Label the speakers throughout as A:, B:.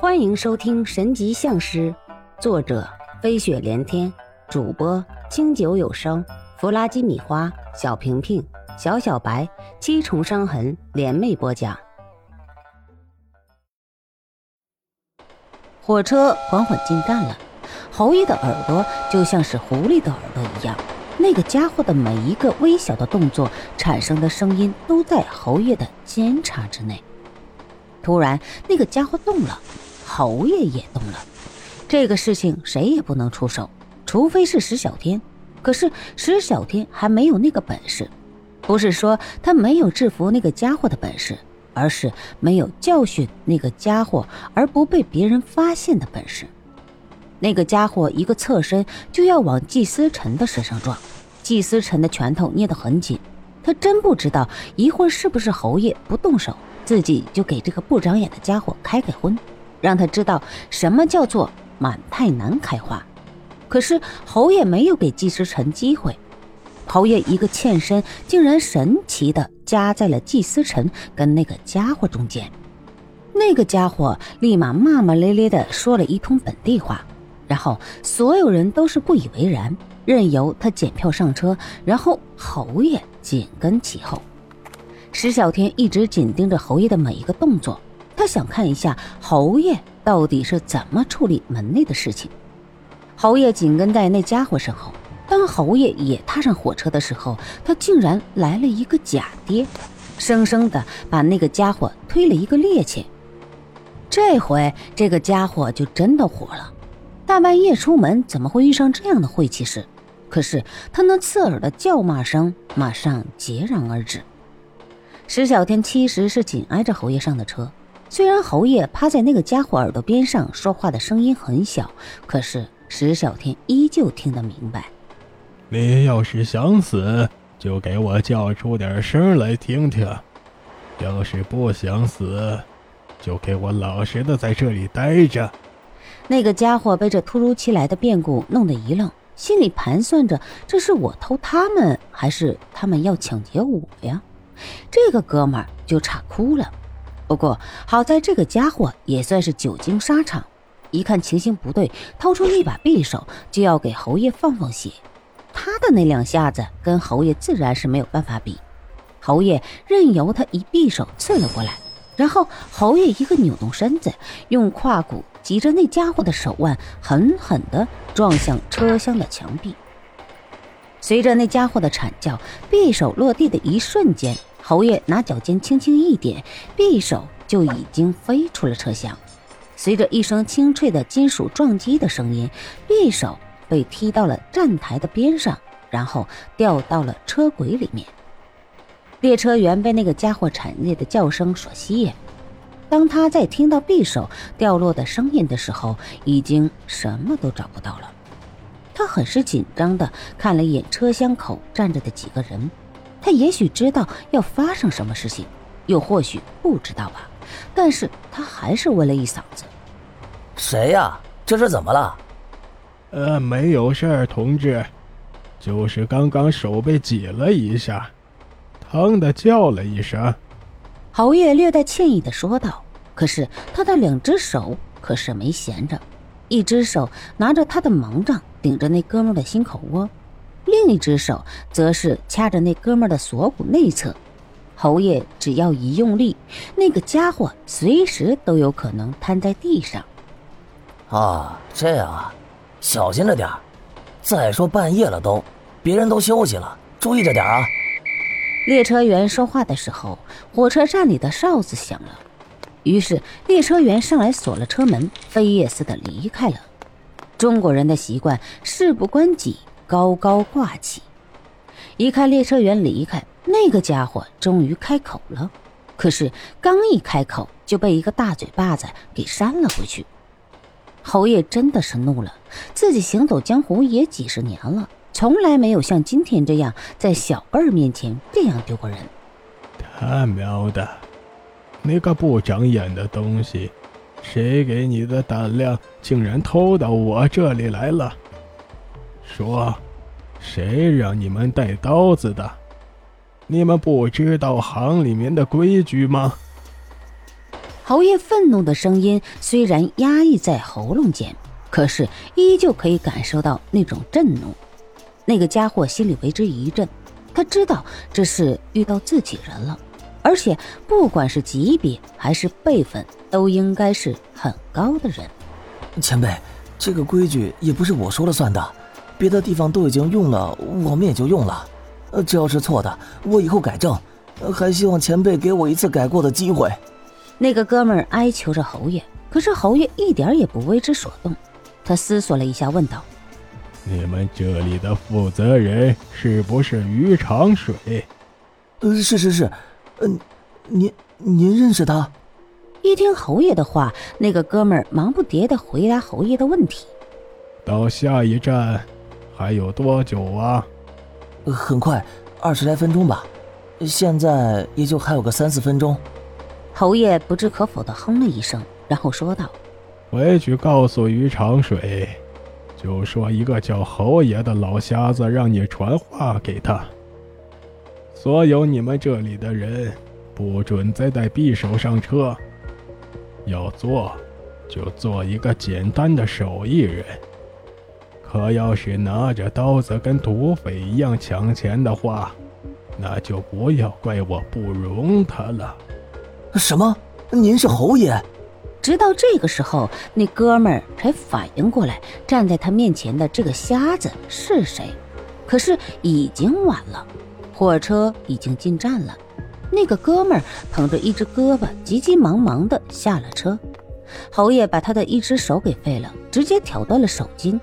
A: 欢迎收听《神级相师》，作者飞雪连天，主播清酒有声，弗拉基米花，小平平，小小白，七重伤痕联袂播讲。火车缓缓进站了，侯爷的耳朵就像是狐狸的耳朵一样，那个家伙的每一个微小的动作产生的声音都在侯爷的监察之内。突然，那个家伙动了，侯爷也动了。这个事情谁也不能出手，除非是石小天。可是石小天还没有那个本事，不是说他没有制服那个家伙的本事，而是没有教训那个家伙而不被别人发现的本事。那个家伙一个侧身就要往季思辰的身上撞，季思辰的拳头捏得很紧，他真不知道一会儿是不是侯爷不动手。自己就给这个不长眼的家伙开开荤，让他知道什么叫做满太难开花。可是侯爷没有给季思辰机会，侯爷一个欠身，竟然神奇的夹在了季思辰跟那个家伙中间。那个家伙立马骂骂咧咧的说了一通本地话，然后所有人都是不以为然，任由他检票上车，然后侯爷紧跟其后。石小天一直紧盯着侯爷的每一个动作，他想看一下侯爷到底是怎么处理门内的事情。侯爷紧跟在那家伙身后，当侯爷也踏上火车的时候，他竟然来了一个假跌，生生的把那个家伙推了一个趔趄。这回这个家伙就真的火了，大半夜出门怎么会遇上这样的晦气事？可是他那刺耳的叫骂声马上截然而止。石小天其实是紧挨着侯爷上的车，虽然侯爷趴在那个家伙耳朵边上说话的声音很小，可是石小天依旧听得明白。
B: 你要是想死，就给我叫出点声来听听；要是不想死，就给我老实的在这里待着。
A: 那个家伙被这突如其来的变故弄得一愣，心里盘算着：这是我偷他们，还是他们要抢劫我呀？这个哥们儿就差哭了，不过好在这个家伙也算是久经沙场，一看情形不对，掏出一把匕首就要给侯爷放放血。他的那两下子跟侯爷自然是没有办法比，侯爷任由他一匕首刺了过来，然后侯爷一个扭动身子，用胯骨挤着那家伙的手腕，狠狠地撞向车厢的墙壁。随着那家伙的惨叫，匕首落地的一瞬间。侯爷拿脚尖轻轻一点，匕首就已经飞出了车厢。随着一声清脆的金属撞击的声音，匕首被踢到了站台的边上，然后掉到了车轨里面。列车员被那个家伙惨烈的叫声所吸引。当他在听到匕首掉落的声音的时候，已经什么都找不到了。他很是紧张地看了一眼车厢口站着的几个人。他也许知道要发生什么事情，又或许不知道吧。但是他还是问了一嗓子：“
C: 谁呀？这是怎么了？”“
B: 呃，没有事儿，同志，就是刚刚手被挤了一下，疼的叫了一声。”
A: 侯爷略带歉意的说道。可是他的两只手可是没闲着，一只手拿着他的盲杖顶着那哥们的心口窝。另一只手则是掐着那哥们的锁骨内侧，侯爷只要一用力，那个家伙随时都有可能瘫在地上。
C: 啊，这样啊，小心着点再说半夜了都，别人都休息了，注意着点啊。
A: 列车员说话的时候，火车站里的哨子响了，于是列车员上来锁了车门，飞也似的离开了。中国人的习惯，事不关己。高高挂起，一看列车员离开，那个家伙终于开口了。可是刚一开口，就被一个大嘴巴子给扇了回去。侯爷真的是怒了，自己行走江湖也几十年了，从来没有像今天这样在小辈面前这样丢过人。
B: 他喵的，那个不长眼的东西，谁给你的胆量，竟然偷到我这里来了？说，谁让你们带刀子的？你们不知道行里面的规矩吗？
A: 侯爷愤怒的声音虽然压抑在喉咙间，可是依旧可以感受到那种震怒。那个家伙心里为之一震，他知道这是遇到自己人了，而且不管是级别还是辈分，都应该是很高的人。
C: 前辈，这个规矩也不是我说了算的，别的地方都已经用了，我们也就用了。呃，这要是错的，我以后改正。还希望前辈给我一次改过的机会。
A: 那个哥们哀求着侯爷，可是侯爷一点也不为之所动。他思索了一下，问道。
B: 你们这里的负责人是不是于长水？
C: 呃，是是是，嗯，您您认识他？
A: 一听侯爷的话，那个哥们儿忙不迭的回答侯爷的问题。
B: 到下一站还有多久啊？
C: 很快，二十来分钟吧。现在也就还有个三四分钟。
A: 侯爷不置可否的哼了一声，然后说道：“
B: 回去告诉于长水。”就说一个叫侯爷的老瞎子让你传话给他。所有你们这里的人，不准再带匕首上车。要做，就做一个简单的手艺人。可要是拿着刀子跟土匪一样抢钱的话，那就不要怪我不容他了。
C: 什么？您是侯爷？
A: 直到这个时候，那哥们儿才反应过来，站在他面前的这个瞎子是谁。可是已经晚了，火车已经进站了。那个哥们儿捧着一只胳膊，急急忙忙地下了车。侯爷把他的一只手给废了，直接挑断了手筋。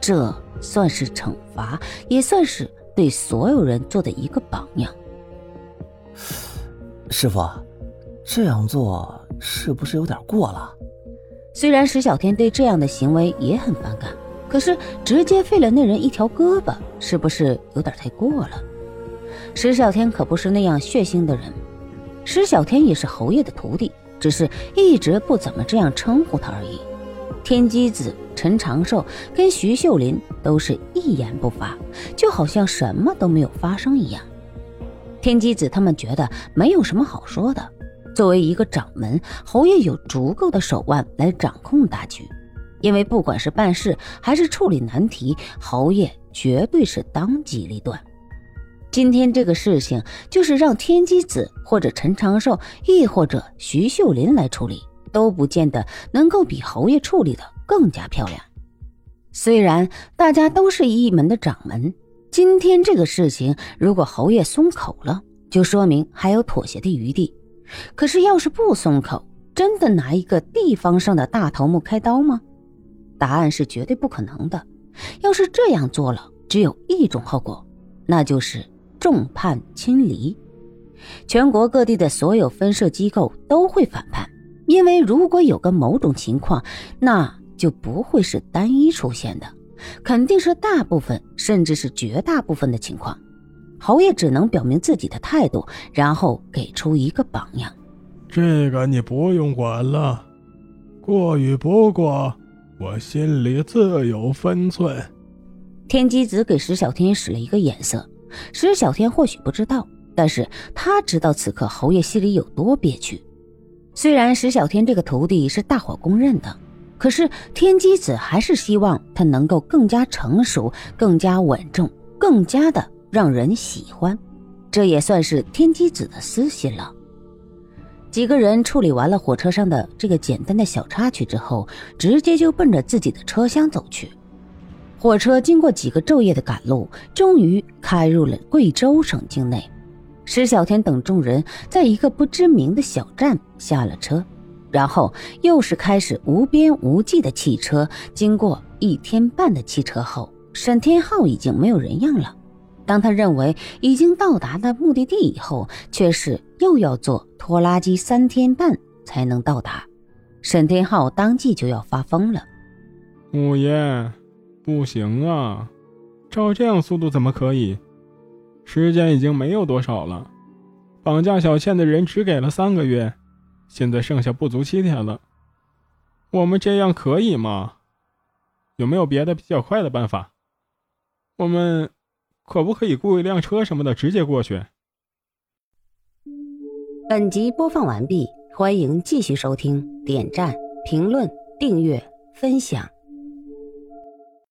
A: 这算是惩罚，也算是对所有人做的一个榜样。
C: 师傅，这样做。是不是有点过了？
A: 虽然石小天对这样的行为也很反感，可是直接废了那人一条胳膊，是不是有点太过了？石小天可不是那样血腥的人，石小天也是侯爷的徒弟，只是一直不怎么这样称呼他而已。天机子、陈长寿跟徐秀林都是一言不发，就好像什么都没有发生一样。天机子他们觉得没有什么好说的。作为一个掌门，侯爷有足够的手腕来掌控大局，因为不管是办事还是处理难题，侯爷绝对是当机立断。今天这个事情，就是让天机子或者陈长寿，亦或者徐秀林来处理，都不见得能够比侯爷处理的更加漂亮。虽然大家都是一门的掌门，今天这个事情，如果侯爷松口了，就说明还有妥协的余地。可是，要是不松口，真的拿一个地方上的大头目开刀吗？答案是绝对不可能的。要是这样做了，只有一种后果，那就是众叛亲离。全国各地的所有分社机构都会反叛，因为如果有个某种情况，那就不会是单一出现的，肯定是大部分，甚至是绝大部分的情况。侯爷只能表明自己的态度，然后给出一个榜样。
B: 这个你不用管了，过与不过，我心里自有分寸。
A: 天机子给石小天使了一个眼色，石小天或许不知道，但是他知道此刻侯爷心里有多憋屈。虽然石小天这个徒弟是大伙公认的，可是天机子还是希望他能够更加成熟、更加稳重、更加的。让人喜欢，这也算是天机子的私心了。几个人处理完了火车上的这个简单的小插曲之后，直接就奔着自己的车厢走去。火车经过几个昼夜的赶路，终于开入了贵州省境内。石小天等众人在一个不知名的小站下了车，然后又是开始无边无际的汽车。经过一天半的汽车后，沈天浩已经没有人样了。当他认为已经到达了目的地以后，却是又要坐拖拉机三天半才能到达。沈天浩当即就要发疯了：“
B: 五爷，不行啊！照这样速度怎么可以？时间已经没有多少了，绑架小倩的人只给了三个月，现在剩下不足七天了。我们这样可以吗？有没有别的比较快的办法？我们……”可不可以雇一辆车什么的直接过去？
A: 本集播放完毕，欢迎继续收听，点赞、评论、订阅、分享。